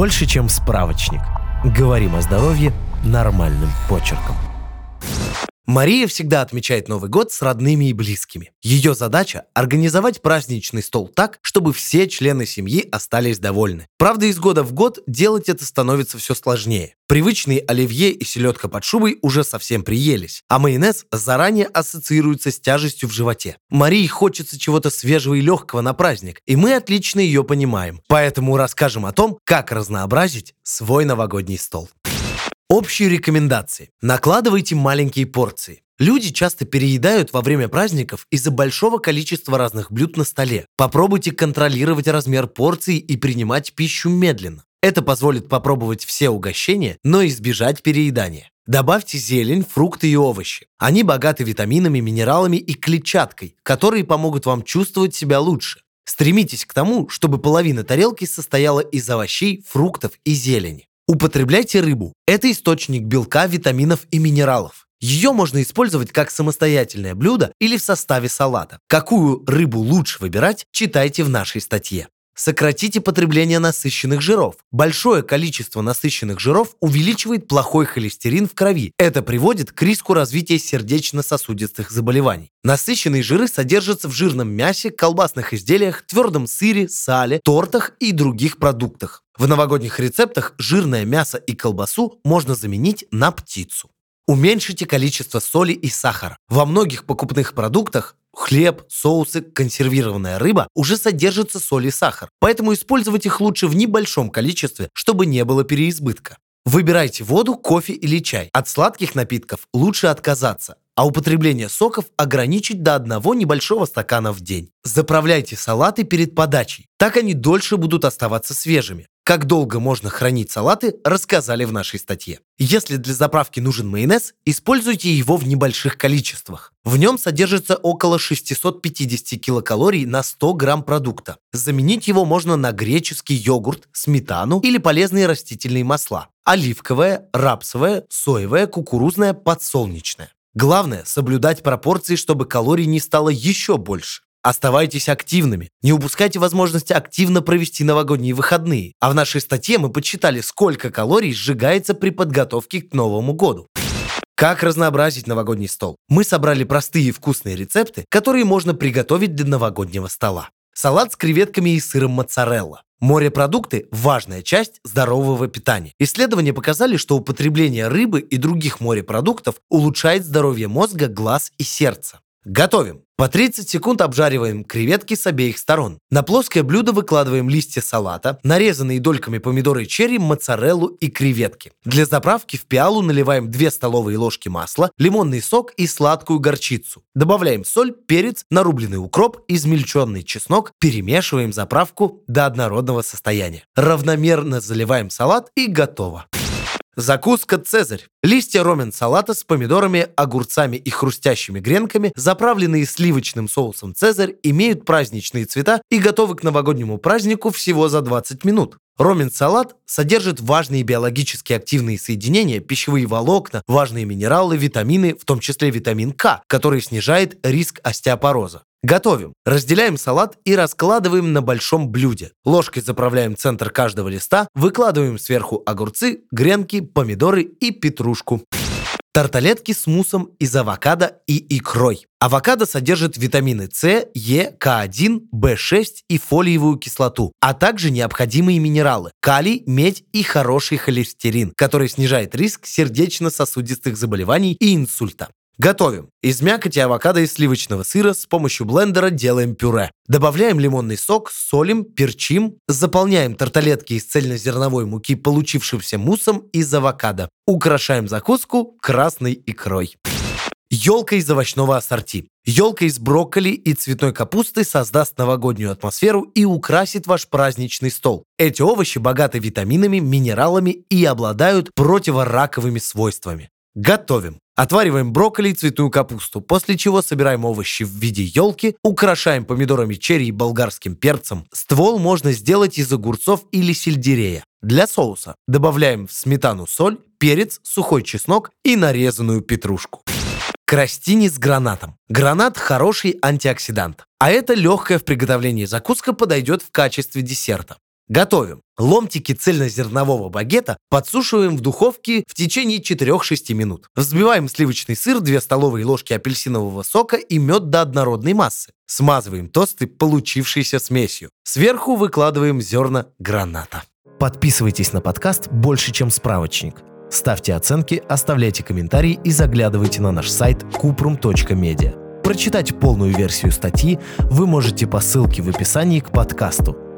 больше, чем справочник. Говорим о здоровье нормальным почерком. Мария всегда отмечает Новый год с родными и близкими. Ее задача – организовать праздничный стол так, чтобы все члены семьи остались довольны. Правда, из года в год делать это становится все сложнее. Привычные оливье и селедка под шубой уже совсем приелись, а майонез заранее ассоциируется с тяжестью в животе. Марии хочется чего-то свежего и легкого на праздник, и мы отлично ее понимаем. Поэтому расскажем о том, как разнообразить свой новогодний стол. Общие рекомендации. Накладывайте маленькие порции. Люди часто переедают во время праздников из-за большого количества разных блюд на столе. Попробуйте контролировать размер порций и принимать пищу медленно. Это позволит попробовать все угощения, но избежать переедания. Добавьте зелень, фрукты и овощи. Они богаты витаминами, минералами и клетчаткой, которые помогут вам чувствовать себя лучше. Стремитесь к тому, чтобы половина тарелки состояла из овощей, фруктов и зелени. Употребляйте рыбу. Это источник белка, витаминов и минералов. Ее можно использовать как самостоятельное блюдо или в составе салата. Какую рыбу лучше выбирать, читайте в нашей статье. Сократите потребление насыщенных жиров. Большое количество насыщенных жиров увеличивает плохой холестерин в крови. Это приводит к риску развития сердечно-сосудистых заболеваний. Насыщенные жиры содержатся в жирном мясе, колбасных изделиях, твердом сыре, сале, тортах и других продуктах. В новогодних рецептах жирное мясо и колбасу можно заменить на птицу. Уменьшите количество соли и сахара. Во многих покупных продуктах хлеб, соусы, консервированная рыба уже содержатся соль и сахар, поэтому использовать их лучше в небольшом количестве, чтобы не было переизбытка. Выбирайте воду, кофе или чай. От сладких напитков лучше отказаться, а употребление соков ограничить до одного небольшого стакана в день. Заправляйте салаты перед подачей, так они дольше будут оставаться свежими. Как долго можно хранить салаты, рассказали в нашей статье. Если для заправки нужен майонез, используйте его в небольших количествах. В нем содержится около 650 килокалорий на 100 грамм продукта. Заменить его можно на греческий йогурт, сметану или полезные растительные масла. Оливковое, рапсовое, соевое, кукурузное, подсолнечное. Главное – соблюдать пропорции, чтобы калорий не стало еще больше. Оставайтесь активными. Не упускайте возможности активно провести новогодние выходные. А в нашей статье мы подсчитали, сколько калорий сжигается при подготовке к Новому году. Как разнообразить новогодний стол? Мы собрали простые и вкусные рецепты, которые можно приготовить для новогоднего стола. Салат с креветками и сыром моцарелла. Морепродукты – важная часть здорового питания. Исследования показали, что употребление рыбы и других морепродуктов улучшает здоровье мозга, глаз и сердца. Готовим. По 30 секунд обжариваем креветки с обеих сторон. На плоское блюдо выкладываем листья салата, нарезанные дольками помидоры черри, моцареллу и креветки. Для заправки в пиалу наливаем 2 столовые ложки масла, лимонный сок и сладкую горчицу. Добавляем соль, перец, нарубленный укроп, измельченный чеснок, перемешиваем заправку до однородного состояния. Равномерно заливаем салат и готово. Закуска «Цезарь». Листья ромен салата с помидорами, огурцами и хрустящими гренками, заправленные сливочным соусом «Цезарь», имеют праздничные цвета и готовы к новогоднему празднику всего за 20 минут. Ромен-салат содержит важные биологически активные соединения, пищевые волокна, важные минералы, витамины, в том числе витамин К, который снижает риск остеопороза. Готовим. Разделяем салат и раскладываем на большом блюде. Ложкой заправляем центр каждого листа, выкладываем сверху огурцы, гренки, помидоры и петрушку. Тарталетки с муссом из авокадо и икрой. Авокадо содержит витамины С, Е, К1, В6 и фолиевую кислоту, а также необходимые минералы – калий, медь и хороший холестерин, который снижает риск сердечно-сосудистых заболеваний и инсульта. Готовим. Из мякоти авокадо и сливочного сыра с помощью блендера делаем пюре. Добавляем лимонный сок, солим, перчим, заполняем тарталетки из цельнозерновой муки получившимся муссом из авокадо. Украшаем закуску красной икрой. Елка из овощного ассорти. Елка из брокколи и цветной капусты создаст новогоднюю атмосферу и украсит ваш праздничный стол. Эти овощи богаты витаминами, минералами и обладают противораковыми свойствами. Готовим. Отвариваем брокколи и цветную капусту, после чего собираем овощи в виде елки, украшаем помидорами черри и болгарским перцем. Ствол можно сделать из огурцов или сельдерея. Для соуса добавляем в сметану соль, перец, сухой чеснок и нарезанную петрушку. Крастини с гранатом. Гранат – хороший антиоксидант. А это легкая в приготовлении закуска подойдет в качестве десерта. Готовим. Ломтики цельнозернового багета подсушиваем в духовке в течение 4-6 минут. Взбиваем сливочный сыр, 2 столовые ложки апельсинового сока и мед до однородной массы. Смазываем тосты получившейся смесью. Сверху выкладываем зерна граната. Подписывайтесь на подкаст «Больше, чем справочник». Ставьте оценки, оставляйте комментарии и заглядывайте на наш сайт kuprum.media. Прочитать полную версию статьи вы можете по ссылке в описании к подкасту.